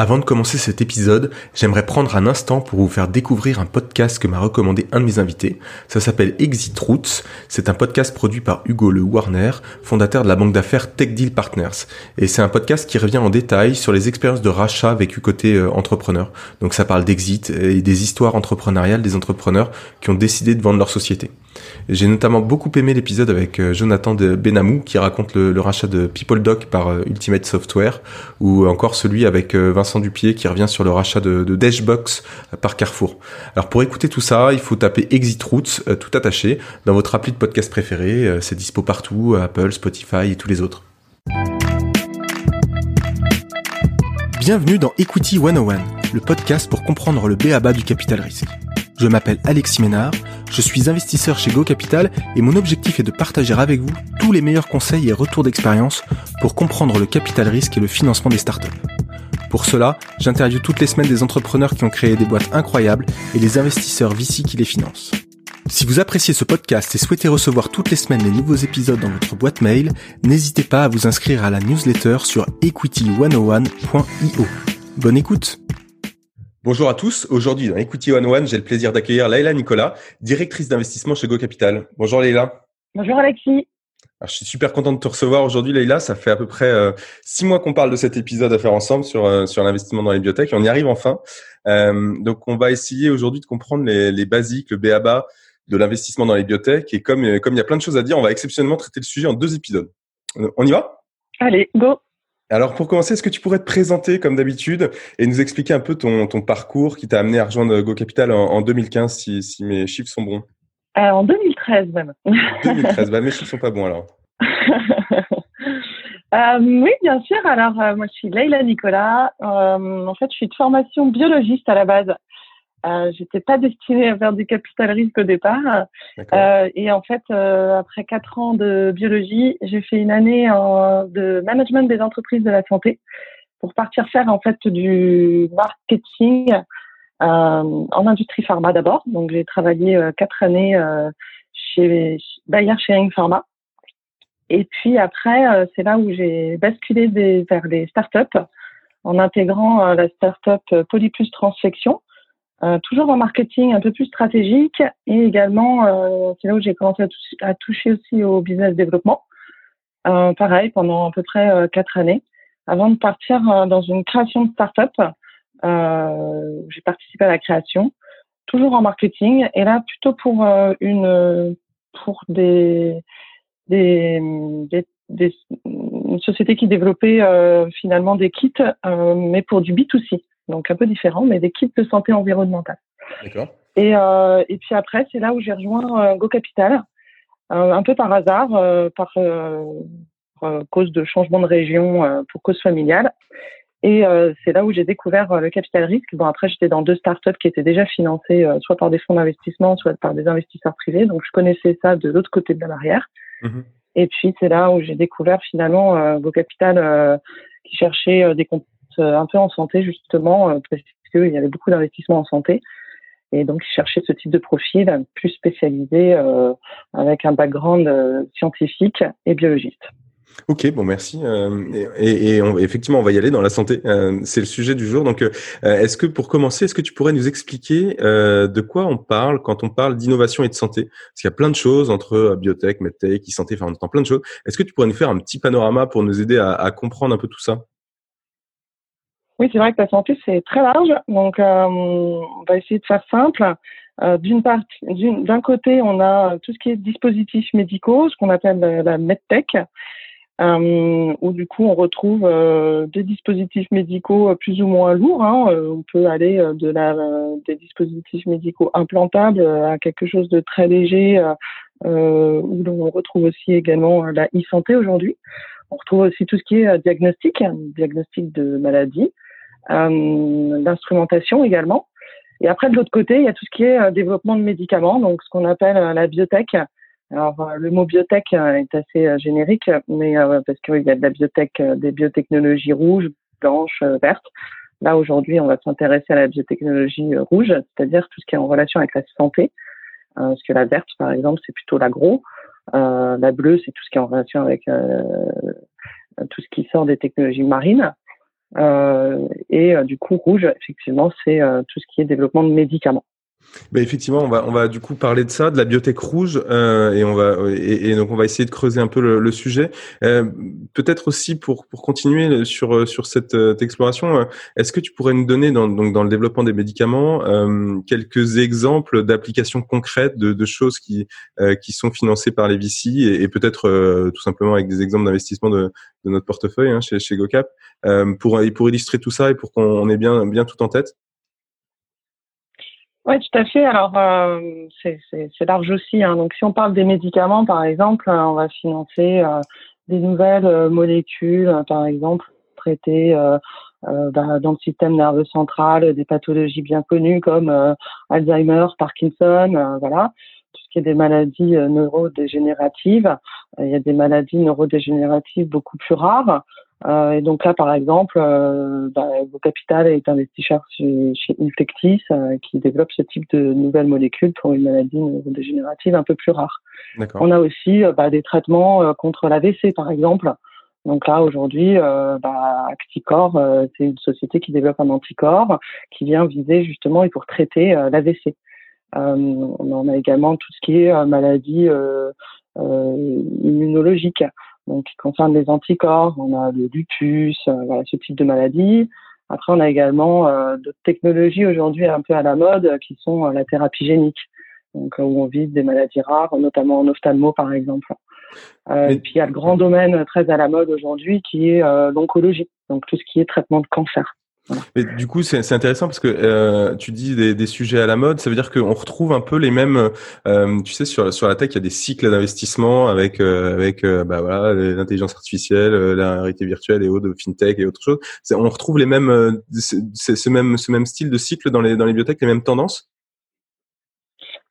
Avant de commencer cet épisode, j'aimerais prendre un instant pour vous faire découvrir un podcast que m'a recommandé un de mes invités. Ça s'appelle Exit Roots. C'est un podcast produit par Hugo Le Warner, fondateur de la banque d'affaires Tech Deal Partners. Et c'est un podcast qui revient en détail sur les expériences de rachat vécues côté euh, entrepreneur. Donc ça parle d'exit et des histoires entrepreneuriales des entrepreneurs qui ont décidé de vendre leur société. J'ai notamment beaucoup aimé l'épisode avec euh, Jonathan Benamou qui raconte le, rachat de PeopleDoc par euh, Ultimate Software ou encore celui avec euh, Vincent Dupier qui revient sur le rachat de, Dashbox par Carrefour. Alors pour écouter tout ça, il faut taper Exit Routes tout attaché dans votre appli de podcast préféré. C'est dispo partout, Apple, Spotify et tous les autres. Bienvenue dans Equity 101, le podcast pour comprendre le B.A.B.A. du capital risque. Je m'appelle Alexis Ménard, je suis investisseur chez Go Capital et mon objectif est de partager avec vous tous les meilleurs conseils et retours d'expérience pour comprendre le capital risque et le financement des startups. Pour cela, j'interviewe toutes les semaines des entrepreneurs qui ont créé des boîtes incroyables et les investisseurs VC qui les financent. Si vous appréciez ce podcast et souhaitez recevoir toutes les semaines les nouveaux épisodes dans votre boîte mail, n'hésitez pas à vous inscrire à la newsletter sur equity101.io. Bonne écoute Bonjour à tous. Aujourd'hui, dans Equity One One, j'ai le plaisir d'accueillir Leïla Nicolas, directrice d'investissement chez Go Capital. Bonjour Leïla. Bonjour Alexis. Je suis super content de te recevoir aujourd'hui, Leïla. Ça fait à peu près euh, six mois qu'on parle de cet épisode à faire ensemble sur, euh, sur l'investissement dans les biotech. On y arrive enfin. Euh, donc, on va essayer aujourd'hui de comprendre les, les basiques, le BABA de l'investissement dans les biotech. Et comme, comme il y a plein de choses à dire, on va exceptionnellement traiter le sujet en deux épisodes. On y va? Allez, go alors pour commencer, est-ce que tu pourrais te présenter comme d'habitude et nous expliquer un peu ton, ton parcours qui t'a amené à rejoindre Go Capital en, 2015 si, si, mes chiffres sont bons? Euh, En 2013 même. 2013, bah, mes chiffres sont pas bons alors. euh, oui, bien sûr. Alors euh, moi je suis Leila Nicolas. Euh, en fait, je suis de formation biologiste à la base. Euh, j'étais pas destinée à faire du capital risque au départ. Et en fait, après quatre ans de biologie, j'ai fait une année en, de management des entreprises de la santé pour partir faire en fait du marketing en industrie pharma d'abord. Donc j'ai travaillé quatre années chez Bayer Sharing Pharma. Et puis après, c'est là où j'ai basculé des, vers les startups en intégrant la startup Polyplus Transfection euh, toujours en marketing un peu plus stratégique et également euh, c'est là où j'ai commencé à, toucher aussi au business développement. Euh, pareil pendant à peu près euh, quatre années avant de partir dans une création de start-up. j'ai participé à la création, toujours en marketing et là plutôt pour une pour des des, des, des une société qui développait finalement des kits mais pour du B2C donc un peu différent, mais des kits de santé environnementale. D'accord. Et, euh, et puis après, c'est là où j'ai rejoint euh, Go Capital, euh, un peu par hasard, par cause de changement de région, pour cause familiale. Et c'est là où j'ai découvert le capital risque. Bon, après, j'étais dans deux startups qui étaient déjà financées soit par des fonds d'investissement, soit par des investisseurs privés. Donc, je connaissais ça de l'autre côté de la barrière. Mhm. Et puis, c'est là où j'ai découvert finalement Go Capital qui cherchait des comptes euh, un peu en santé justement, euh, parce qu'il y avait beaucoup d'investissements en santé. Et donc, ils cherchaient ce type de profil plus spécialisé euh, avec un background scientifique et biologiste. Ok, bon, merci. et, et effectivement, on va y aller dans la santé. c'est le sujet du jour. Donc, est-ce que pour commencer, est-ce que tu pourrais nous expliquer de quoi on parle quand on parle d'innovation et de santé? Parce qu'il y a plein de choses entre biotech, medtech, e-santé, enfin, on entend plein de choses. Est-ce que tu pourrais nous faire un petit panorama pour nous aider à, à comprendre un peu tout ça? Oui, c'est vrai que la santé, c'est très large. Donc, euh, on va essayer de faire simple. Euh, d'une part, d'un côté, on a tout ce qui est dispositifs médicaux, ce qu'on appelle la, medtech, euh, où du coup, on retrouve euh, des dispositifs médicaux plus ou moins lourds. Hein. On peut aller de la, des dispositifs médicaux implantables à quelque chose de très léger, où on retrouve aussi également la e-santé aujourd'hui. On retrouve aussi tout ce qui est diagnostic, diagnostic de maladie euh, d'instrumentation également. Et après, de l'autre côté, il y a tout ce qui est euh, développement de médicaments, donc ce qu'on appelle euh, la biotech. Alors, le mot biotech est assez générique, mais parce qu'il y a de la biotech, des biotechnologies rouges, blanches, vertes. Là, aujourd'hui, on va s'intéresser à la biotechnologie rouge, c'est-à-dire tout ce qui est en relation avec la santé. parce que la verte, par exemple, c'est plutôt l'agro. la bleue, c'est tout ce qui est en relation avec tout ce qui sort des technologies marines. et du coup, rouge, effectivement, c'est tout ce qui est développement de médicaments. Ben effectivement, on va on va du coup parler de ça, de la biotech rouge, euh, et on va et, donc on va essayer de creuser un peu le, sujet. Euh, Peut-être aussi pour pour continuer sur sur cette euh, exploration, euh, est-ce que tu pourrais nous donner dans donc dans le développement des médicaments euh, quelques exemples d'applications concrètes de, de choses qui qui sont financées par les VC et, et peut-être tout simplement avec des exemples d'investissement de, de notre portefeuille hein, chez chez GoCap pour pour illustrer tout ça et pour qu'on ait bien bien tout en tête? Oui, tout à fait. Alors, euh, c'est large aussi. Hein. Donc, si on parle des médicaments, par exemple, euh, on va financer euh, des nouvelles euh, molécules, par exemple, traitées bah, dans le système nerveux central, des pathologies bien connues comme Alzheimer, Parkinson, voilà tout ce qui est des maladies neurodégénératives. Il y a des maladies neurodégénératives beaucoup plus rares. Euh, et donc là, par exemple, euh, bah, Vos Capital est investisseur chez, chez Infectis euh, qui développe ce type de nouvelles molécules pour une maladie neurodégénérative un peu plus rare. On a aussi euh, bah, des traitements euh, contre l'AVC, par exemple. Donc là, aujourd'hui, bah, Acticor, c'est une société qui développe un anticorps qui vient viser justement et pour traiter l'AVC. on a également tout ce qui est maladie immunologique donc qui concerne les anticorps, on a le lupus, euh, voilà, ce type de maladie. Après, on a également euh, d'autres technologies aujourd'hui un peu à la mode euh, qui sont la thérapie génique, donc où on vise des maladies rares, notamment en ophtalmo par exemple. Et puis il y a le grand domaine très à la mode aujourd'hui qui est l'oncologie, donc tout ce qui est traitement de cancer. Mais du coup, c'est intéressant parce que euh, tu dis des, des, sujets à la mode, ça veut dire qu'on retrouve un peu les mêmes. Euh, tu sais, sur sur la tech, il y a des cycles d'investissement avec euh, avec euh, bah voilà l'intelligence artificielle, euh, la réalité virtuelle et autres, fintech et autres choses. On retrouve les mêmes euh, ce même ce même style de cycle dans les dans les bibliothèques, les mêmes tendances?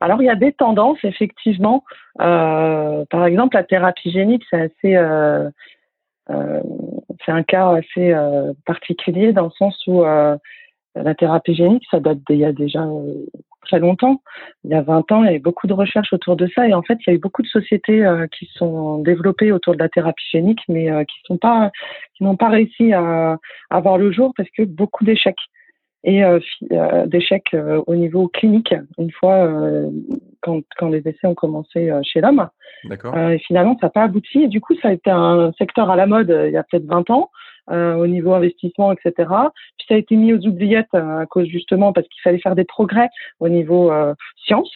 Alors il y a des tendances effectivement. par exemple, la thérapie génique, c'est assez euh, c'est un cas assez euh, particulier dans le sens où euh, la thérapie génique, ça date d'il y a déjà très longtemps. Il y a 20 ans, il y avait beaucoup de recherches autour de ça et en fait, il y a eu beaucoup de sociétés qui sont développées autour de la thérapie génique, mais qui sont pas, n'ont pas réussi à, à, voir le jour parce que beaucoup d'échecs et euh, euh, d'échecs euh, au niveau clinique une fois quand, quand les essais ont commencé chez l'homme. et finalement, ça n'a pas abouti. Et du coup, ça a été un secteur à la mode il y a peut-être 20 ans au niveau investissement, etc. Puis ça a été mis aux oubliettes à cause justement parce qu'il fallait faire des progrès au niveau science.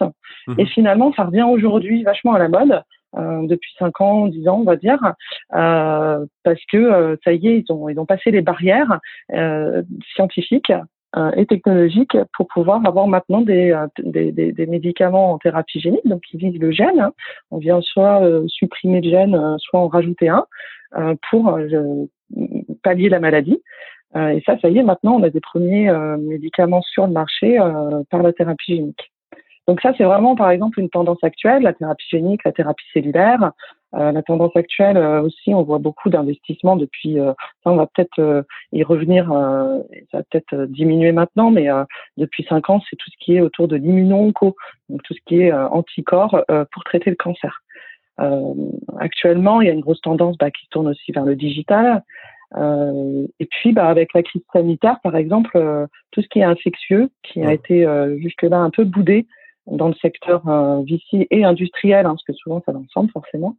Mhm. Et finalement, ça revient aujourd'hui vachement à la mode. Euh, depuis 5 ans, 10 ans, on va dire, euh, parce que ça y est, ils ont, ils ont passé les barrières scientifiques euh, et technologiques pour pouvoir avoir maintenant des, euh, des, des, des, médicaments en thérapie génique, donc qui visent le gène. Hein. On vient soit euh, supprimer le gène, soit en rajouter un pour pallier la maladie. et ça, ça y est, maintenant, on a des premiers médicaments sur le marché par la thérapie génique. Donc ça, c'est vraiment, par exemple, une tendance actuelle, la thérapie génique, la thérapie cellulaire. Euh, la tendance actuelle euh, aussi, on voit beaucoup d'investissements depuis. Euh, ça, on va peut-être y revenir. ça va peut-être diminuer maintenant, mais depuis cinq ans, c'est tout ce qui est autour de l'immuno-onco, donc tout ce qui est anticorps pour traiter le cancer. actuellement, il y a une grosse tendance bah, qui tourne aussi vers le digital. et puis, bah, avec la crise sanitaire, par exemple, tout ce qui est infectieux, qui a été jusque-là un peu boudé, dans le secteur euh, et industriel, hein, parce que souvent ça va ensemble forcément,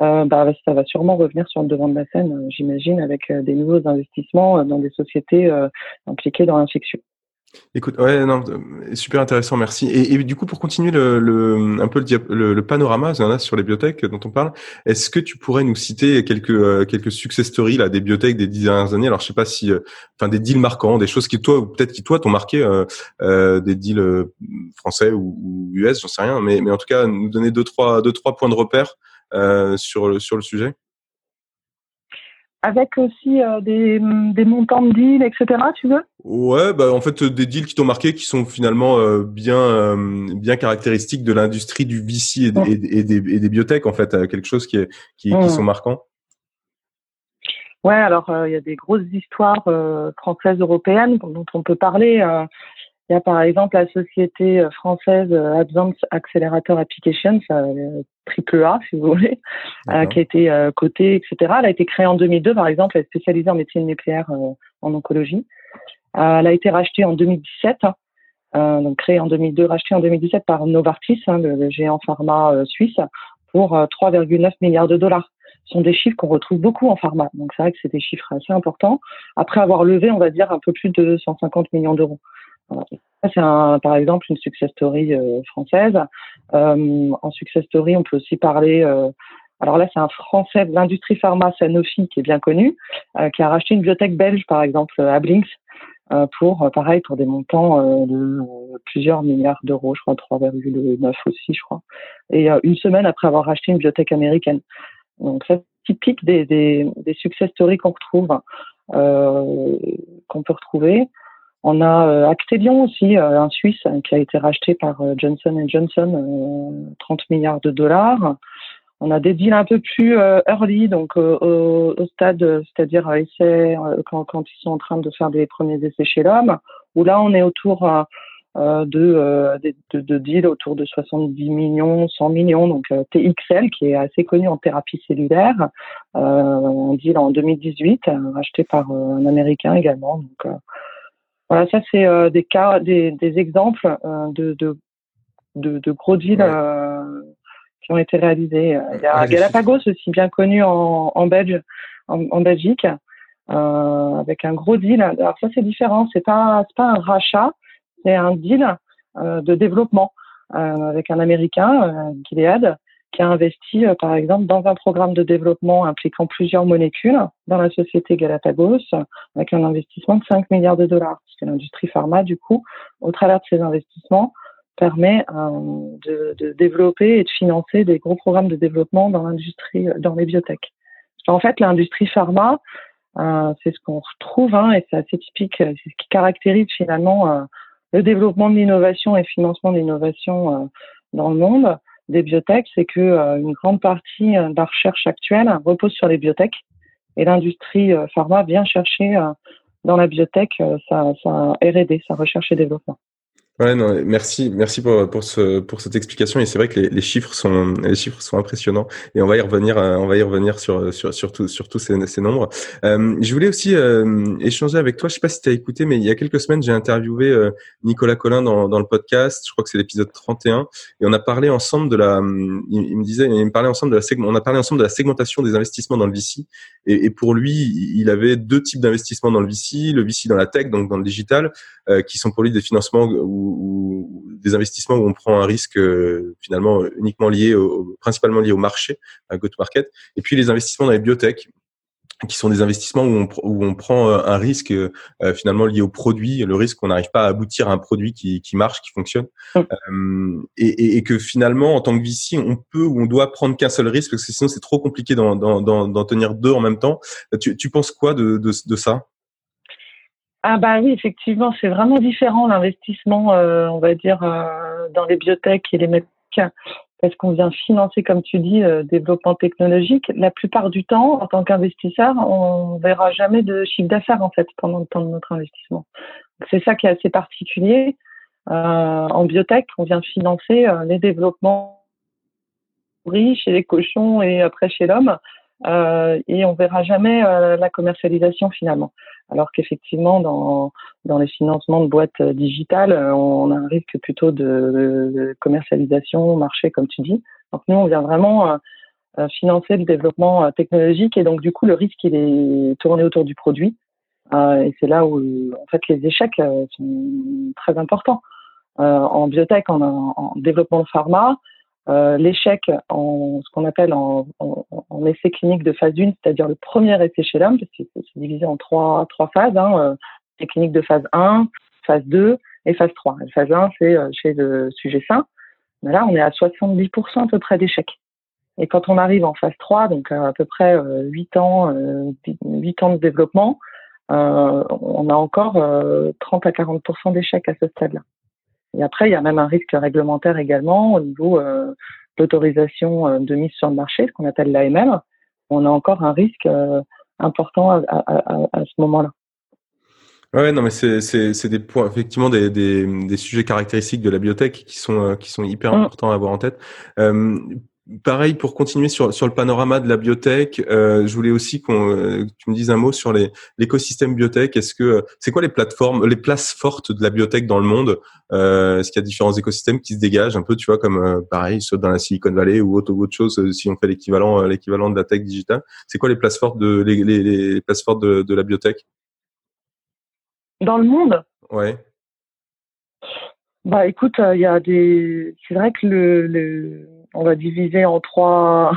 euh, bah, ça va sûrement revenir sur le devant de la scène, euh, j'imagine, avec euh, des nouveaux investissements dans des sociétés impliquées dans l'infection. Écoute, ouais, non, super intéressant, merci. Et, du coup, pour continuer le, le un peu le, le, panorama sur les biotech dont on parle, est-ce que tu pourrais nous citer quelques euh, quelques success stories là des biotech des dix dernières années? Alors, je sais pas si, euh, enfin, des deals marquants, des choses qui toi, peut-être qui toi t'ont marqué, euh, euh des deals français ou, ou US, j'en sais rien, mais mais en tout cas, nous donner deux trois deux trois points de repère sur le sur le sujet avec aussi euh, des, des, montants de deals, etc. Tu veux? Ouais, bah en fait des deals qui t'ont marqué, qui sont finalement euh, bien euh, bien caractéristiques de l'industrie du VC et, des, et, des, biotech en fait, quelque chose qui est qui, qui sont marquants. Ouais, alors il y a des grosses histoires françaises européennes dont on peut parler. Il y a par exemple la société euh, française euh, Advanced Accelerator Applications, euh, triple A si vous voulez, qui a été cotée, etc. Elle a été créée en 2002 par exemple, elle est spécialisée en médecine nucléaire en oncologie. elle a été rachetée en 2017, hein, donc créée en 2002, rachetée en 2017 par Novartis, hein, le, géant pharma suisse, pour 3,9 milliards de dollars. Ce sont des chiffres qu'on retrouve beaucoup en pharma. Donc c'est vrai que c'est des chiffres assez importants. Après avoir levé, on va dire, un peu plus de 150 millions d'euros. C'est par exemple une success story euh, française. Euh, en success story, on peut aussi parler. Euh, alors là, c'est un Français de l'industrie pharma Sanofi qui est bien connu, qui a racheté une biotech belge, par exemple, à Blinks, pour pareil pour des montants de plusieurs milliards d'euros, je crois 3,9 aussi, je crois. Et une semaine après avoir racheté une biotech américaine. Donc c'est typique des, des, des success stories qu'on retrouve, qu'on peut retrouver. On a euh, Actelion aussi, euh, un Suisse hein, qui a été racheté par euh, Johnson Johnson, 30 milliards de dollars. On a des deals un peu plus early, donc au, stade, c'est-à-dire essai, quand, ils sont en train de faire des premiers essais chez l'homme, où là on est autour de, de, de, deals autour de 70 millions, 100 millions, donc TXL qui est assez connu en thérapie cellulaire, un deal en 2018, racheté par un Américain également. Voilà, ça c'est euh, des cas, des, des exemples euh, de, de, de, de, gros deals euh, qui ont été réalisés. Il y a Galapagos aussi bien connu en, en, Belge, en, en Belgique, avec un gros deal. Alors ça c'est différent, c'est pas c'est pas un rachat, c'est un deal de développement avec un Américain, Gilead, qui a investi, euh, par exemple, dans un programme de développement impliquant plusieurs molécules dans la société Galapagos, avec un investissement de 5 milliards de dollars. Parce que l'industrie pharma, du coup, au travers de ces investissements, permet euh, de, de, développer et de financer des gros programmes de développement dans l'industrie, dans les biotech. En fait, l'industrie pharma, euh, c'est ce qu'on retrouve, hein, et c'est assez typique, c'est ce qui caractérise finalement euh, le développement de l'innovation et le financement de l'innovation euh, dans le monde des biotech, c'est que euh, une grande partie euh, de la recherche actuelle repose sur les biotech et l'industrie euh, pharma vient chercher dans la biotech sa, sa R&D, sa recherche et développement. Ouais, non, merci, merci pour, pour, ce, pour cette explication. Et c'est vrai que les, les, chiffres sont, les chiffres sont impressionnants. Et on va y revenir, euh, on va y revenir sur, sur, sur, sur tous ces, ces nombres. Euh, je voulais aussi euh, échanger avec toi. Je sais pas si tu as écouté, mais il y a quelques semaines, j'ai interviewé euh, Nicolas Collin dans, dans le podcast. Je crois que c'est l'épisode 31. Et on a parlé ensemble de la, il, me disait, il me parlait ensemble de la on a parlé ensemble de la segmentation des investissements dans le VC. Et, et pour lui, il avait deux types d'investissements dans le VC, le VC dans la tech, donc dans le digital, qui sont pour lui des financements ou, des investissements où on prend un risque euh, finalement uniquement lié, au, principalement lié au marché, à go-to-market, et puis les investissements dans les biotech qui sont des investissements où on, où on prend euh, un risque euh, finalement lié au produit, le risque qu'on n'arrive pas à aboutir à un produit qui, qui marche, qui fonctionne, mmh. et, et, que finalement en tant que VC, on peut ou on doit prendre qu'un seul risque parce que sinon c'est trop compliqué d'en tenir deux en même temps. Tu, tu penses quoi de, de, de ça? Ah bah oui, effectivement, c'est vraiment différent l'investissement, euh, on va dire, euh, dans les biotech et les médecins, parce qu'on vient financer, comme tu dis, euh, développement technologique. La plupart du temps, en tant qu'investisseur, on verra jamais de chiffre d'affaires en fait pendant le temps de notre investissement. C'est ça qui est assez particulier. en biotech, on vient financer les développements chez les cochons et après chez l'homme, et on verra jamais la commercialisation finalement. Alors qu'effectivement, dans, dans les financements de boîtes euh, digitales, euh, on a un risque plutôt de, commercialisation, marché, comme tu dis. Donc nous, on vient vraiment euh, financer le développement technologique et donc du coup, le risque, il est tourné autour du produit. et c'est là où, en fait, les échecs sont très importants. en biotech, en, en développement de pharma, euh, l'échec en ce qu'on appelle en, essai clinique de phase 1, c'est-à-dire le premier essai chez l'homme, parce que c'est divisé en trois, trois phases, hein, euh, clinique de phase 1, phase 2 et phase 3. La phase 1, c'est euh, chez le sujet sain. Mais là, on est à 70% à peu près d'échecs. Et quand on arrive en phase 3, donc à, peu près 8 ans, 8 ans de développement, on a encore 30 à 40% d'échecs à ce stade-là. Et après, il y a même un risque réglementaire également au niveau euh, d'autorisation euh, de mise sur le marché, ce qu'on appelle l'AML. On a encore un risque euh, important à, à, à, ce moment-là. Ouais, non, mais c'est c'est des points effectivement des, des, des sujets caractéristiques de la biotech qui sont qui sont hyper mm. importants à avoir en tête. Euh, pareil, pour continuer sur, sur le panorama de la biotech, euh, je voulais aussi qu'on euh, que tu me dises un mot sur les l'écosystème biotech. Est-ce que c'est quoi les plateformes, les places fortes de la biotech dans le monde? Euh, Est-ce qu'il y a différents écosystèmes qui se dégagent un peu, tu vois, comme euh, pareil, soit dans la Silicon Valley ou autre, autre chose, si on fait l'équivalent l'équivalent de la tech digitale? C'est quoi les places fortes de les, les, les places fortes de, de la biotech? Dans le monde? Ouais. Bah écoute, il y a des. C'est vrai que le, le on va diviser en trois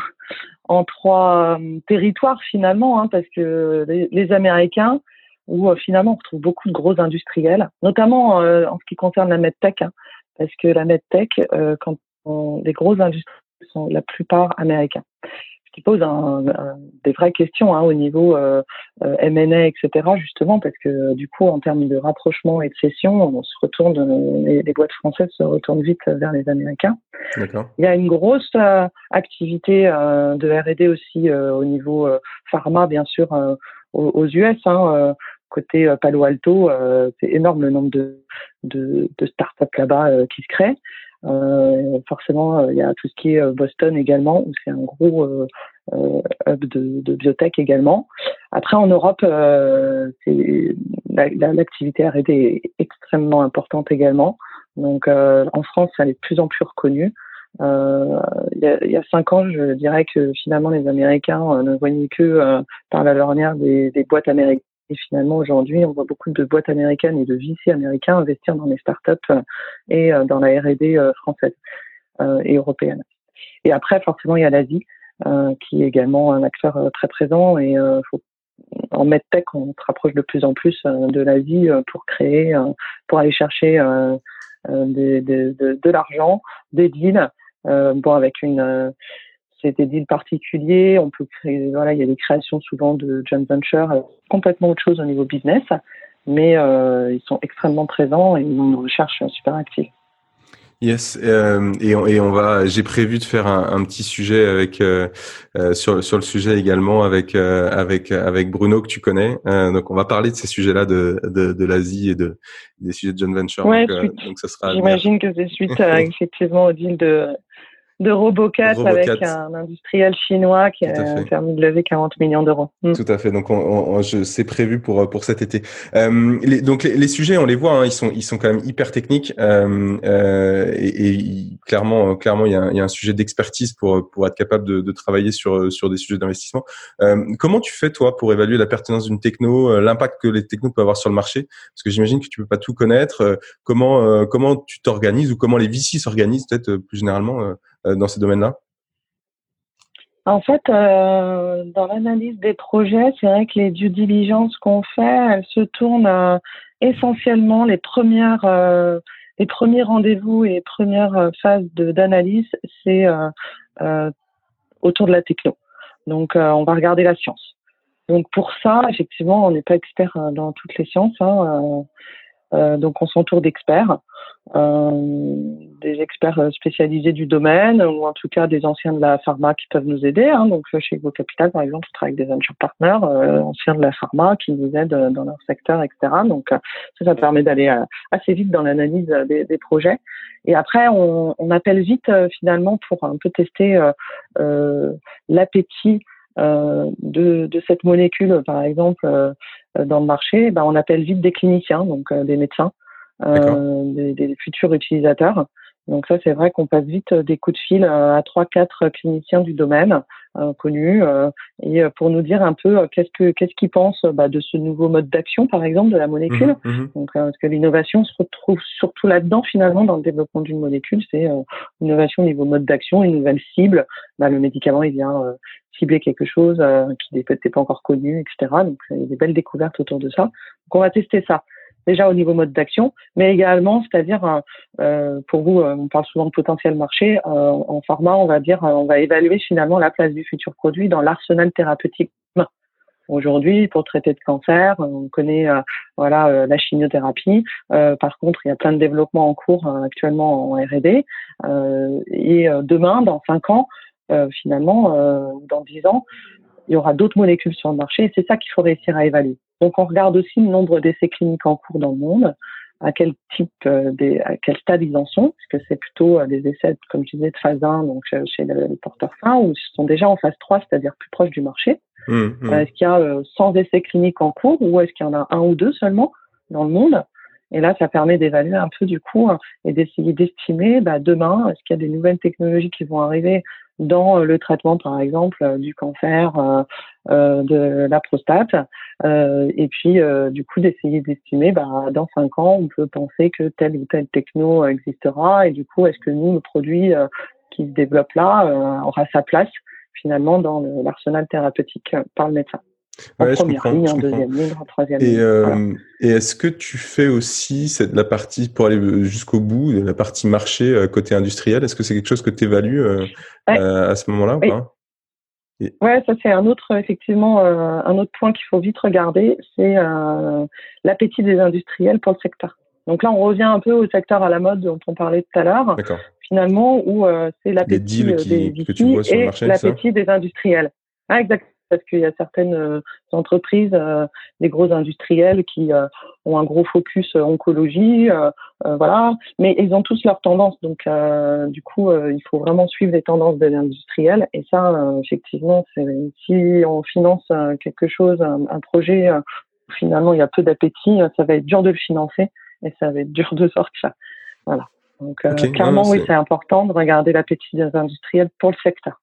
en trois euh, territoires finalement, hein, parce que les, Américains, où euh, finalement on retrouve beaucoup de gros industriels, notamment euh, en ce qui concerne la medtech, hein, parce que la medtech, quand on, les gros industries sont la plupart américains qui pose un, des vraies questions hein, au niveau euh, euh M&A, etc. Justement parce que du coup, en termes de rapprochement et de cession, on se retourne, les, les boîtes françaises se retournent vite vers les Américains. Il y a une grosse euh, activité euh, de R&D aussi au niveau pharma, bien sûr, aux, aux, US. Hein, côté Palo Alto, c'est énorme le nombre de, de, de startups là-bas qui se créent. Euh, forcément, euh, il y a tout ce qui est euh, Boston également, où c'est un gros hub de, de, biotech également. Après, en Europe, l'activité la, R&D est extrêmement importante également. Donc, en France, elle est de plus en plus reconnue. Euh, il, y a, y a, cinq ans, je dirais que finalement les Américains ne voyaient que par la lorgnière des, des, boîtes américaines et finalement, aujourd'hui, on voit beaucoup de boîtes américaines et de VC américains investir dans les startups euh, et euh, dans la R&D euh, française et européenne. Et après, forcément, il y a l'Asie, qui est également un acteur très présent. Et en medtech, on se rapproche de plus en plus de l'Asie pour créer, pour aller chercher de l'argent, des deals, bon, avec une c'est des deals particuliers. On peut créer, voilà, il y a des créations souvent de joint venture, euh, complètement autre chose au niveau business, mais euh, ils sont extrêmement présents et ils ont une recherche super active. Yes, euh, et, on, et, on, va. J'ai prévu de faire un, un petit sujet avec euh, euh sur sur le sujet également avec euh, avec avec Bruno que tu connais. donc on va parler de ces sujets-là de de, de l'Asie et de des sujets de joint venture. Ouais, donc, donc, ça sera. J'imagine que c'est suite effectivement au deal de de Robocat, avec un industriel chinois qui a permis de lever 40 millions d'euros. Mm. Tout à fait. Donc, on, c'est prévu pour pour cet été. Euh, les, donc, les, sujets, on les voit, hein, ils sont ils sont quand même hyper techniques euh, euh, et, et, clairement clairement il y a, il y a un sujet d'expertise pour pour être capable de, de, travailler sur sur des sujets d'investissement. Euh, comment tu fais toi pour évaluer la pertinence d'une techno, euh, l'impact que les technos peuvent avoir sur le marché? Parce que j'imagine que tu peux pas tout connaître. Euh, comment comment tu t'organises ou comment les VC s'organisent peut-être plus généralement euh, dans ces domaines-là? En fait, euh, dans l'analyse des projets, c'est vrai que les due diligence qu'on fait, elles se tournent euh, essentiellement les premières, les premiers rendez-vous et les premières phases d'analyse, c'est autour de la techno. Donc, on va regarder la science. Donc, pour ça, effectivement, on n'est pas expert dans toutes les sciences. Hein, donc, on s'entoure d'experts. Euh, des experts euh, spécialisés du domaine ou en tout cas des anciens de la pharma qui peuvent nous aider. Hein. Donc chez Go Capital, par exemple, on travaille avec des venture partners euh, anciens de la pharma qui nous aident dans leur secteur, etc. Donc ça, ça permet d'aller assez vite dans l'analyse des, des, projets. Et après, on, on appelle vite finalement pour un peu tester l'appétit euh, de, de, cette molécule, par exemple, dans le marché, ben, on appelle vite des cliniciens, donc des médecins, euh, des, des, futurs utilisateurs. Donc ça, c'est vrai qu'on passe vite des coups de fil euh, à trois, quatre cliniciens du domaine euh, connus euh, et pour nous dire un peu qu'est-ce que qu'est-ce qu'ils pensent bah, de ce nouveau mode d'action, par exemple, de la molécule. Mmh, mmh. Donc parce que l'innovation se retrouve surtout là-dedans finalement dans le développement d'une molécule, c'est l'innovation au niveau mode d'action, une nouvelle cible. Bah, le médicament, il vient cibler quelque chose qui n'était pas encore connu, etc. Donc il y a des belles découvertes autour de ça. Donc on va tester ça déjà au niveau mode d'action, mais également, c'est-à-dire euh, euh pour vous, euh, on parle souvent de potentiel marché en pharma, on va dire, on va évaluer finalement la place du futur produit dans l'arsenal thérapeutique. Aujourd'hui, pour traiter de cancer, on connaît voilà la chimiothérapie. par contre, il y a plein de développements en cours actuellement en R&D. et demain, dans cinq ans, finalement, dans dix ans, il y aura d'autres molécules sur le marché. Et c'est ça qu'il faut réussir à évaluer. Donc, on regarde aussi le nombre d'essais cliniques en cours dans le monde. à quel type, des, à quel stade ils en sont, puisque c'est plutôt des essais, comme je disais, de phase 1, donc chez les porteurs fins, ou ils sont déjà en phase 3, c'est-à-dire plus proche du marché. Mmh, mmh. Est-ce qu'il y a 100 essais cliniques en cours ou est-ce qu'il y en a un ou deux seulement dans le monde? Et là, ça permet d'évaluer un peu du coup hein, et d'essayer d'estimer bah, demain, est-ce qu'il y a des nouvelles technologies qui vont arriver dans euh, le traitement, par exemple, euh, du cancer euh, de la prostate. et puis, du coup, d'essayer d'estimer, bah, dans cinq ans, on peut penser que telle ou telle techno existera. Et du coup, est-ce que nous, le produit qui se développe là aura sa place finalement dans l'arsenal thérapeutique par le médecin? Ouais, je comprends, ligne, en deuxième ligne, en troisième et, ligne. Euh, et est-ce que tu fais aussi cette, la partie, pour aller jusqu'au bout, la partie marché euh, côté industriel, est-ce que c'est quelque chose que tu évalues euh, à ce moment-là oui. ou pas Ouais, ça c'est un autre effectivement un autre point qu'il faut vite regarder, c'est l'appétit des industriels pour le secteur. Donc là, on revient un peu au secteur à la mode dont on parlait tout à l'heure. Finalement, où c'est l'appétit des VC et l'appétit des industriels. Ah, exactement parce qu'il y a certaines euh, entreprises, euh, des gros industriels qui euh, ont un gros focus oncologie, voilà, mais ils ont tous leurs tendances. Donc, du coup, il faut vraiment suivre les tendances des industriels. Et ça, effectivement, si on finance quelque chose, un, projet, finalement, il y a peu d'appétit, ça va être dur de le financer et ça va être dur de sortir. Voilà. Donc, clairement, oui, c'est important de regarder l'appétit des industriels pour le secteur.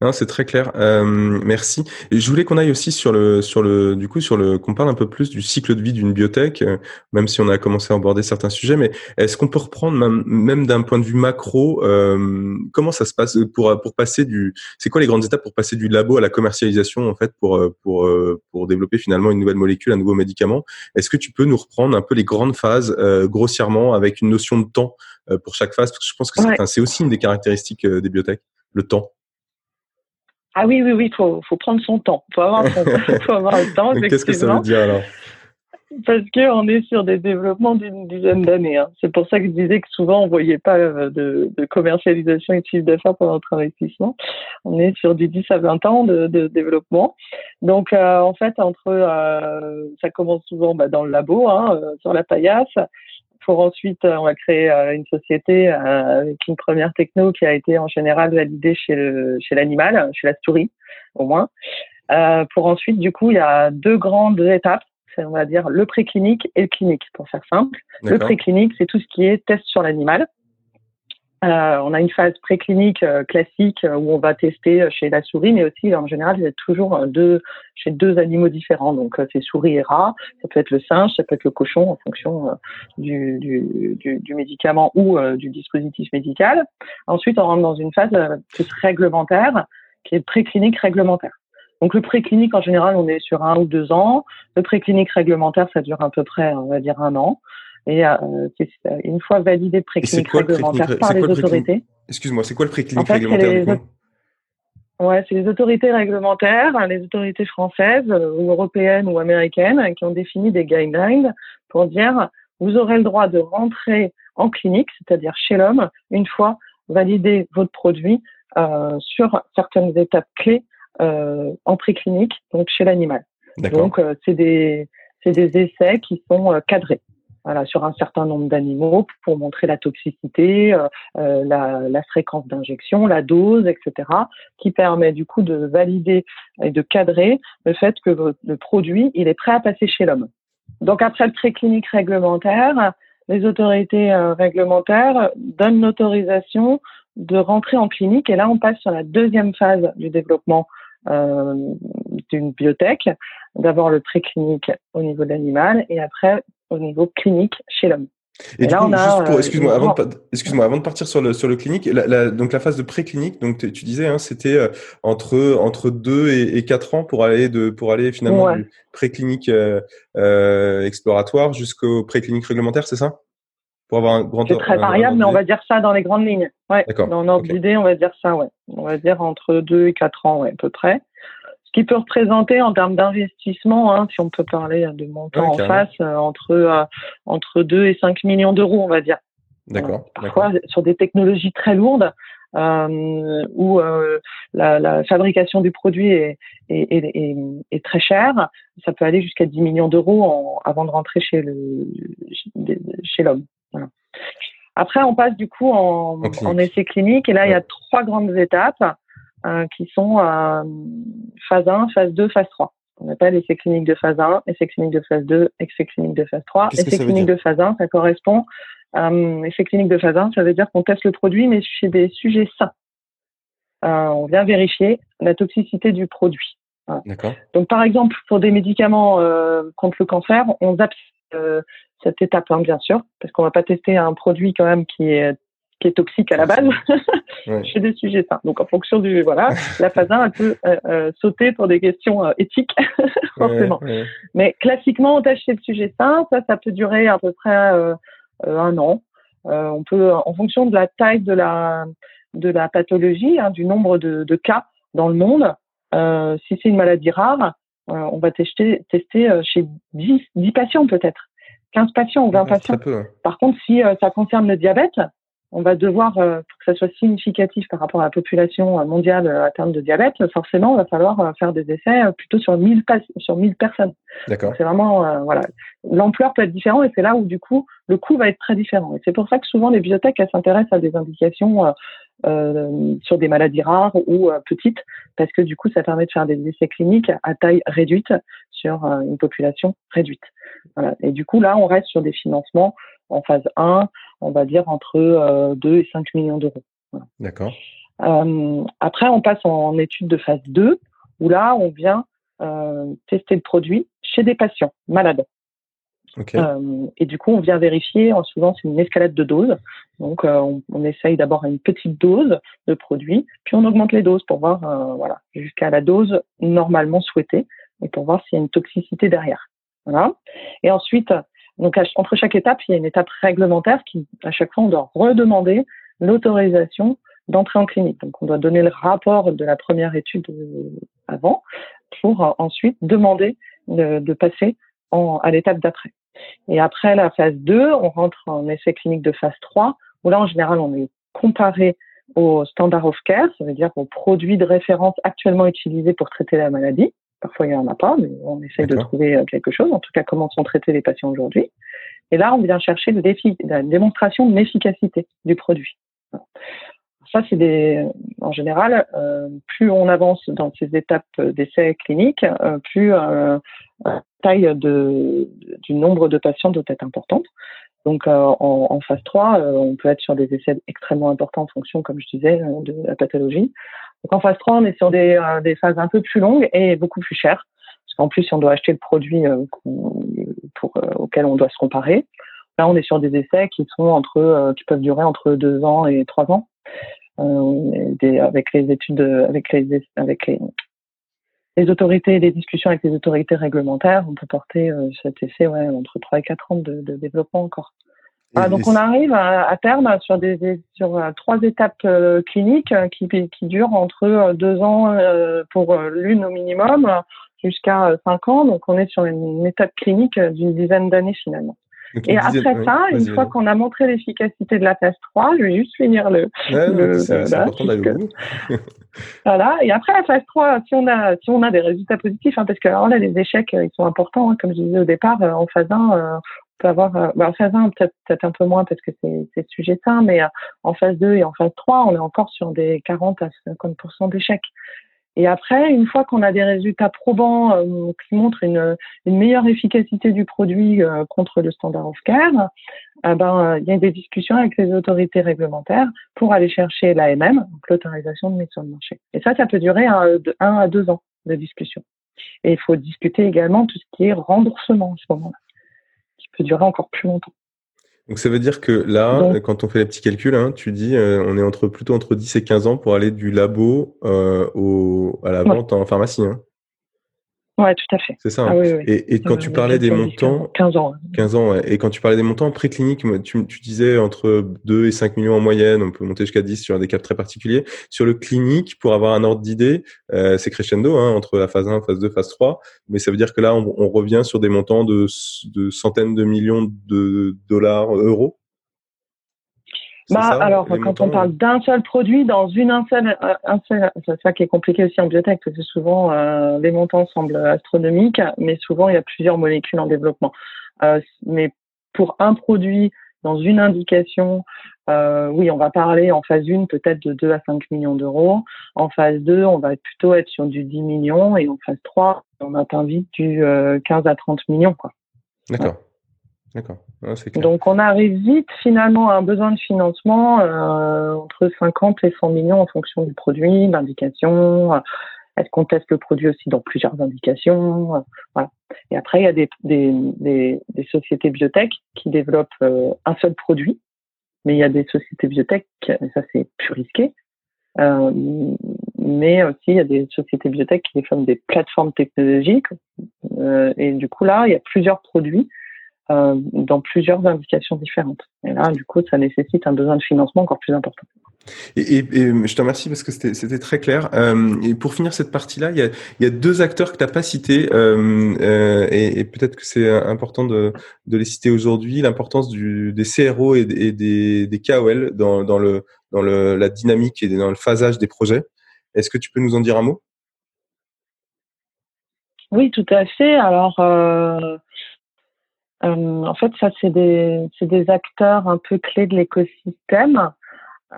Non, c'est très clair. Euh, merci. je voulais qu'on aille aussi sur le, sur le, du coup, sur le, qu'on parle un peu plus du cycle de vie d'une biotech, euh, même si on a commencé à aborder certains sujets. Mais est-ce qu'on peut reprendre même, d'un point de vue macro, euh, comment ça se passe pour pour passer du, c'est quoi les grandes étapes pour passer du labo à la commercialisation en fait pour pour pour développer finalement une nouvelle molécule, un nouveau médicament? Est-ce que tu peux nous reprendre un peu les grandes phases grossièrement avec une notion de temps pour chaque phase? Parce que je pense que c'est aussi une des caractéristiques des biotech, le temps. Ah oui, oui, oui, il faut, faut, prendre son temps. Il faut avoir, faut avoir le temps. Qu'est-ce que ça veut dire alors? Parce qu'on est sur des développements d'une dizaine d'années. Hein. C'est pour ça que je disais que souvent on ne voyait pas euh, de, de, commercialisation et de chiffre d'affaires pendant notre investissement. On est sur du 10 à 20 ans de, de développement. Donc euh, en fait, entre euh, ça commence souvent bah, dans le labo, hein, sur la paillasse, pour ensuite, euh, on va créer euh, une société euh, avec une première techno qui a été en général validée chez le, chez l'animal, chez la souris au moins. pour ensuite, du coup, il y a deux grandes étapes. C'est, on va dire, le préclinique et le clinique, pour faire simple. Le préclinique, c'est tout ce qui est test sur l'animal. Euh, on a une phase préclinique euh, classique euh, où on va tester chez la souris, mais aussi en général, il y a toujours deux, chez deux animaux différents. Donc c'est souris et rat, ça peut être le singe, ça peut être le cochon en fonction du, du, du, du, médicament ou du dispositif médical. Ensuite, on rentre dans une phase plus réglementaire, qui est préclinique réglementaire. Donc le préclinique, en général, on est sur un ou deux ans. Le préclinique réglementaire, ça dure à peu près, on va dire, un an. Et euh, une fois validé le préclinique réglementaire par les autorités. Excuse-moi, c'est quoi le préclinique réglementaire Ouais, c'est les autorités réglementaires, hein, les autorités françaises euh, ou européennes ou américaines qui ont défini des guidelines pour dire vous aurez le droit de rentrer en clinique, c'est-à-dire chez l'homme, une fois validé votre produit euh, sur certaines étapes clés euh, en préclinique, donc chez l'animal. Donc euh, c'est des c'est des essais qui sont euh, cadrés voilà, sur un certain nombre d'animaux pour montrer la toxicité, euh, euh, la, la, fréquence d'injection, la dose, etc., qui permet du coup de valider et de cadrer le fait que le produit il est prêt à passer chez l'homme. Donc après le préclinique réglementaire, les autorités euh, réglementaires donnent l'autorisation de rentrer en clinique et là on passe sur la deuxième phase du développement euh, d'une biotech. D'abord le préclinique au niveau de l'animal et après au niveau clinique chez l'homme. Et, là, on a, euh, excuse-moi, avant, de, excuse-moi, avant de partir sur le sur le clinique, la, donc la phase de préclinique, donc tu disais, hein, c'était euh, entre entre deux et, et, quatre ans pour aller de pour aller finalement du préclinique euh, exploratoire jusqu'au préclinique réglementaire, c'est ça? Pour avoir un grand. C'est très variable, mais on va dire ça dans les grandes lignes. Ouais. Dans notre idée, on va dire ça, ouais. On va dire entre deux et quatre ans, ouais, à peu près qui peut représenter en termes d'investissement, hein, si on peut parler de montant en face, euh, entre euh, entre 2 et 5 millions d'euros, on va dire. D'accord. parfois sur des technologies très lourdes euh, où euh, la, la, fabrication du produit est, est, est, est, très chère, ça peut aller jusqu'à 10 millions d'euros avant de rentrer chez le chez l'homme. Après, on passe du coup en, en, essai clinique et là, il y a trois grandes étapes qui sont phase 1, phase 2, phase 3. On appelle essai clinique de phase 1, essai clinique de phase 2, essai clinique de phase 3. Essai clinique de phase 1, ça correspond. Euh, essai clinique de phase 1, ça veut dire qu'on teste le produit, mais chez des sujets sains. Euh, on vient vérifier la toxicité du produit. Donc, par exemple, pour des médicaments euh, contre le cancer, on zappe euh, cette étape, hein, bien sûr, parce qu'on va pas tester un produit quand même qui est qui est toxique à la base chez des sujets sains. Donc, en fonction du voilà, la phase 1, elle peut euh, euh, sauter pour des questions euh, éthiques, forcément. Mais classiquement, on teste chez le sujet sain, ça, ça peut durer à peu près un an. on peut, en fonction de la taille de la de la pathologie, hein, du nombre de, de, cas dans le monde, si c'est une maladie rare, on va tester, tester chez 10, 10 patients peut-être. 15 patients ou 20 patients. Par contre, si ça concerne le diabète, on va devoir, euh, pour que ça soit significatif par rapport à la population euh, mondiale euh, atteinte de diabète, forcément, il va falloir faire des essais plutôt sur 1000, sur 1000 personnes. D'accord. C'est vraiment, voilà, l'ampleur peut être différente et c'est là où, du coup, le coût va être très différent. Et c'est pour ça que souvent, les biotech, elles s'intéressent à des indications euh, sur des maladies rares ou petites, parce que, du coup, ça permet de faire des essais cliniques à taille réduite sur une population réduite. Voilà. Et du coup, là, on reste sur des financements en phase 1, on va dire entre 2 euh, et 5 millions d'euros. D'accord. Euh, après, on passe en étude de phase 2, où là, on vient euh, tester le produit chez des patients malades. et du coup, on vient vérifier, en souvent c'est une escalade de doses. Donc, on, essaye d'abord une petite dose de produit, puis on augmente les doses pour voir, voilà, jusqu'à la dose normalement souhaitée, et pour voir s'il y a une toxicité derrière. Voilà. Et ensuite, donc, entre chaque étape, il y a une étape réglementaire qui, à chaque fois, on doit redemander l'autorisation d'entrer en clinique. Donc, on doit donner le rapport de la première étude euh, avant pour euh, ensuite demander de, passer à l'étape d'après. Et après la phase 2, on rentre en essai clinique de phase 3, où là, en général, on est comparé au standard of care, ça veut dire aux produits de référence actuellement utilisés pour traiter la maladie. Parfois, il n'y en a pas, mais on essaye de trouver euh, quelque chose. En tout cas, comment sont traités les patients aujourd'hui. Et là, on vient chercher la démonstration de l'efficacité du produit. Ça, c'est des, en général, euh, plus on avance dans ces étapes d'essai cliniques, euh, plus la taille de, du nombre de patients doit être importante. Donc, en, en, phase 3, on peut être sur des essais extrêmement importants en fonction, comme je disais, de la pathologie. Donc en phase 3, on est sur des, euh, des phases un peu plus longues et beaucoup plus chères. Parce qu'en plus, on doit acheter le produit euh, euh, auquel on doit se comparer, là, on est sur des essais qui sont entre, qui peuvent durer entre deux ans et trois ans. Avec les études, avec les, avec les, autorités, les discussions avec les autorités réglementaires, on peut porter cet essai ouais, entre trois et quatre ans de développement encore. Ah, donc on arrive à, terme sur des sur euh, trois étapes euh, cliniques euh, qui, qui durent entre deux ans pour l'une au minimum jusqu'à cinq ans. Donc on est sur une, étape clinique d'une dizaine d'années finalement. et après ça, une fois qu'on a montré l'efficacité de la phase 3, je vais juste finir le. c'est important d'aller Voilà. Et après la phase 3, si on a si on a des résultats positifs, hein, parce que alors là les échecs ils sont importants, hein, comme je disais au départ, en phase 1, avoir, euh, bah, en phase 1, peut-être peut un peu moins parce que c'est sujet sain, mais euh, en phase 2 et en phase 3, on est encore sur des 40 à 50% d'échecs. Et après, une fois qu'on a des résultats probants euh, qui montrent une, meilleure efficacité du produit contre le standard of care, ben, il y a des discussions avec les autorités réglementaires pour aller chercher l'AMM, l'autorisation de mise sur le marché. Et ça, ça peut durer un, un à deux ans de discussion. Et il faut discuter également tout ce qui est remboursement en ce moment-là peut durer encore plus longtemps. Donc ça veut dire que là, quand on fait les petits calculs, hein, tu dis euh, on est entre plutôt entre 10 et 15 ans pour aller du labo euh, au, à la vente en pharmacie. Hein. Ouais, tout à fait. C'est ça. Ah hein. Et, quand tu parlais des montants. 15 ans. 15 ans, Et quand tu parlais des montants précliniques, tu, tu disais entre 2 et 5 millions en moyenne, on peut monter jusqu'à 10 sur des cas très particuliers. Sur le clinique, pour avoir un ordre d'idée, euh, c'est crescendo, hein, entre la phase 1, phase 2, phase 3. Mais ça veut dire que là, on, on revient sur des montants de, de centaines de millions de dollars, euros bah, alors, quand on parle d'un seul produit dans une un seul, un seul c'est ça qui est compliqué aussi en biotech, parce que souvent euh, les montants semblent astronomiques, mais souvent il y a plusieurs molécules en développement. Euh, mais pour un produit dans une indication, euh, oui, on va parler en phase 1 peut-être de 2 à 5 millions d'euros. En phase 2, on va plutôt être sur du 10 millions. Et en phase 3, on atteint vite du 15 euh, à 30 millions. D'accord. Donc on arrive vite finalement à un besoin de financement euh, entre 50 et 100 millions en fonction du produit, l'indication. Est-ce qu'on teste le produit aussi dans plusieurs indications? Et après, il y a des, des, des, sociétés biotech qui développent un seul produit mais il y a des sociétés biotech, ça c'est plus risqué. Euh, mais aussi il y a des sociétés biotech qui développent des plateformes technologiques euh, et du coup là il y a plusieurs produits euh, dans plusieurs indications différentes. Et là du coup ça nécessite un besoin de financement encore plus important. Et, et, je te remercie parce que c'était très clair. Euh, et pour finir cette partie-là, il y a, y a, deux acteurs que tu n'as pas cités euh, euh, et, et peut-être que c'est important de, de, les citer aujourd'hui. L'importance des CRO et, des, des, KOL dans, dans, le, dans le, la dynamique et dans le phasage des projets. Est-ce que tu peux nous en dire un mot? Oui, tout à fait. Alors, euh, en fait, ça, c'est des, des acteurs un peu clés de l'écosystème.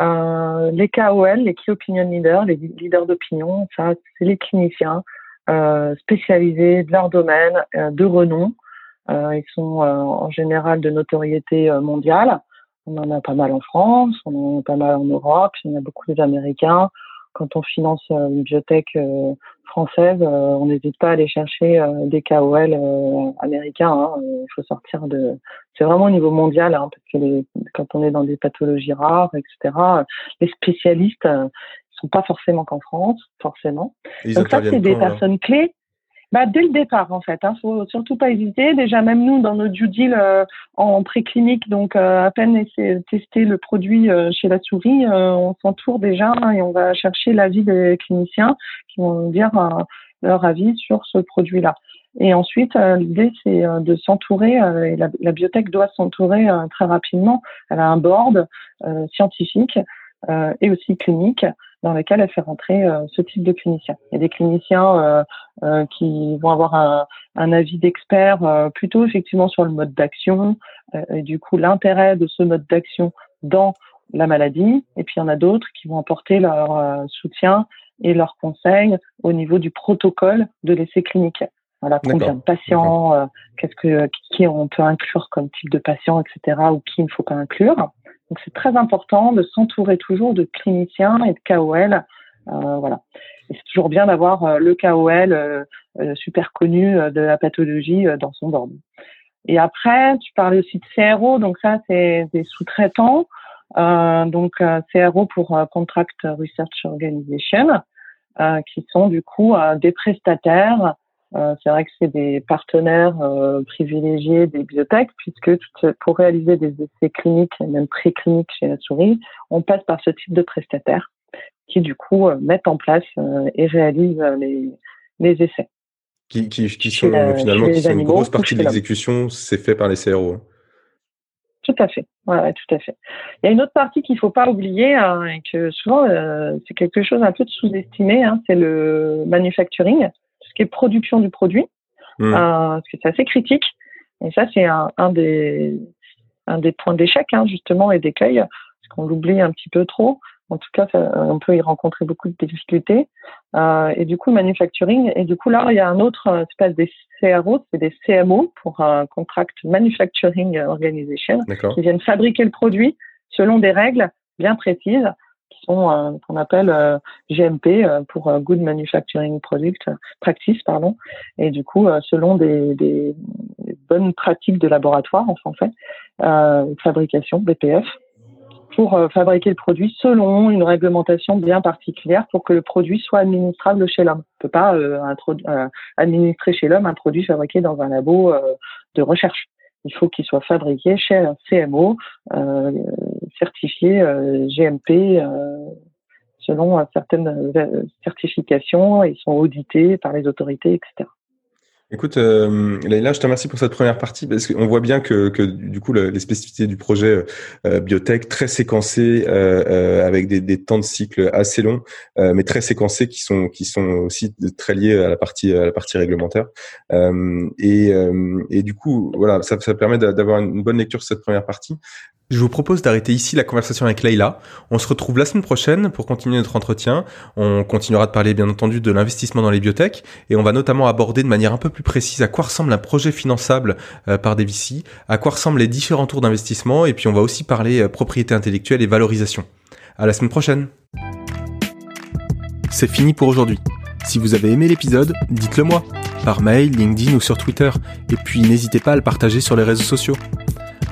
Euh, les KOL, les Key Opinion Leaders, les leaders d'opinion, ça, c'est les cliniciens euh, spécialisés de leur domaine, de renom. Ils sont en général de notoriété mondiale. On en a pas mal en France, on en a pas mal en Europe, il y en a beaucoup des Américains quand on finance euh, une biotech euh, française, euh, on n'hésite pas à aller chercher des KOL américains. Hein. Il faut sortir de. C'est vraiment au niveau mondial, hein, parce que les... quand on est dans des pathologies rares, etc. Les spécialistes ne sont pas forcément qu'en France, forcément. Donc ça, c'est des personnes clés bah, dès le départ, en fait. Hein, faut surtout pas hésiter. Déjà, même nous, dans nos due deal euh, en préclinique, donc euh, à peine tester le produit euh, chez la souris, on s'entoure déjà et on va chercher l'avis des cliniciens qui vont dire leur avis sur ce produit-là. Et ensuite, l'idée, c'est de s'entourer, et la, la, biotech doit s'entourer très rapidement. Elle a un board scientifique et aussi clinique dans lesquels elle fait rentrer euh, ce type de cliniciens. Il y a des cliniciens euh, euh, qui vont avoir un, un avis d'expert plutôt effectivement sur le mode d'action et du coup l'intérêt de ce mode d'action dans la maladie. Et puis il y en a d'autres qui vont apporter leur soutien et leurs conseils au niveau du protocole de l'essai clinique. Voilà, combien de patients, qu'est-ce que qui on peut inclure comme type de patient, etc. ou qui il ne faut pas inclure. Donc c'est très important de s'entourer toujours de cliniciens et de KOL. Euh, voilà. Et c'est toujours bien d'avoir euh, le KOL euh, super connu de la pathologie dans son board. Et après, tu parlais aussi de CRO, donc ça c'est des sous-traitants. donc CRO pour Contract Research Organization, qui sont du coup des prestataires euh, c'est vrai que c'est des partenaires euh, privilégiés des biotech, puisque pour réaliser des essais cliniques et même précliniques chez la souris, on passe par ce type de prestataires qui du coup euh, mettent en place et réalisent les, les essais. Qui, qui, qui sont finalement qui sont une grosse partie de l'exécution, c'est fait par les CRO. Hein. Tout à fait, ouais, tout à fait. Il y a une autre partie qu'il faut pas oublier hein, et que souvent c'est quelque chose un peu de sous-estimé, hein, c'est le manufacturing qui est production du produit, mmh. euh, parce que c'est assez critique. Et ça, c'est un, un, des, un des points d'échec, hein, justement, et d'écueil, parce qu'on l'oublie un petit peu trop. En tout cas, ça, on peut y rencontrer beaucoup de difficultés. Euh, et du coup, manufacturing. Et du coup, là, il y a un autre espace des CRO, c'est des CMO pour un Contract Manufacturing Organization, qui viennent fabriquer le produit selon des règles bien précises sont euh, qu'on appelle euh, GMP euh, pour Good Manufacturing Product Practice, pardon. Et du coup, selon des, bonnes pratiques de laboratoire en français, fabrication BPF, pour fabriquer le produit selon une réglementation bien particulière pour que le produit soit administrable chez l'homme. On peut pas administrer chez l'homme un produit fabriqué dans un labo de recherche il faut qu'il soit fabriqué chez un CMO certifié euh, GMP euh, selon certaines certifications. Ils sont audités par les autorités, etc. Écoute, euh, je te remercie pour cette première partie parce qu'on voit bien que, du coup les spécificités du projet euh, biotech très séquencé euh, euh, avec des, temps de cycle assez longs, euh, mais très séquencés qui sont aussi très liés à la partie réglementaire. et, et du coup, voilà, ça permet d'avoir une bonne lecture sur cette première partie. Je vous propose d'arrêter ici la conversation avec Leïla. On se retrouve la semaine prochaine pour continuer notre entretien. On continuera de parler bien entendu de l'investissement dans les biotech et on va notamment aborder de manière un peu plus précise à quoi ressemble un projet finançable euh, par des VC, à quoi ressemblent les différents tours d'investissement et puis on va aussi parler euh, propriété intellectuelle et valorisation. À la semaine prochaine. C'est fini pour aujourd'hui. Si vous avez aimé l'épisode, dites-le moi par mail, LinkedIn ou sur Twitter et puis n'hésitez pas à le partager sur les réseaux sociaux.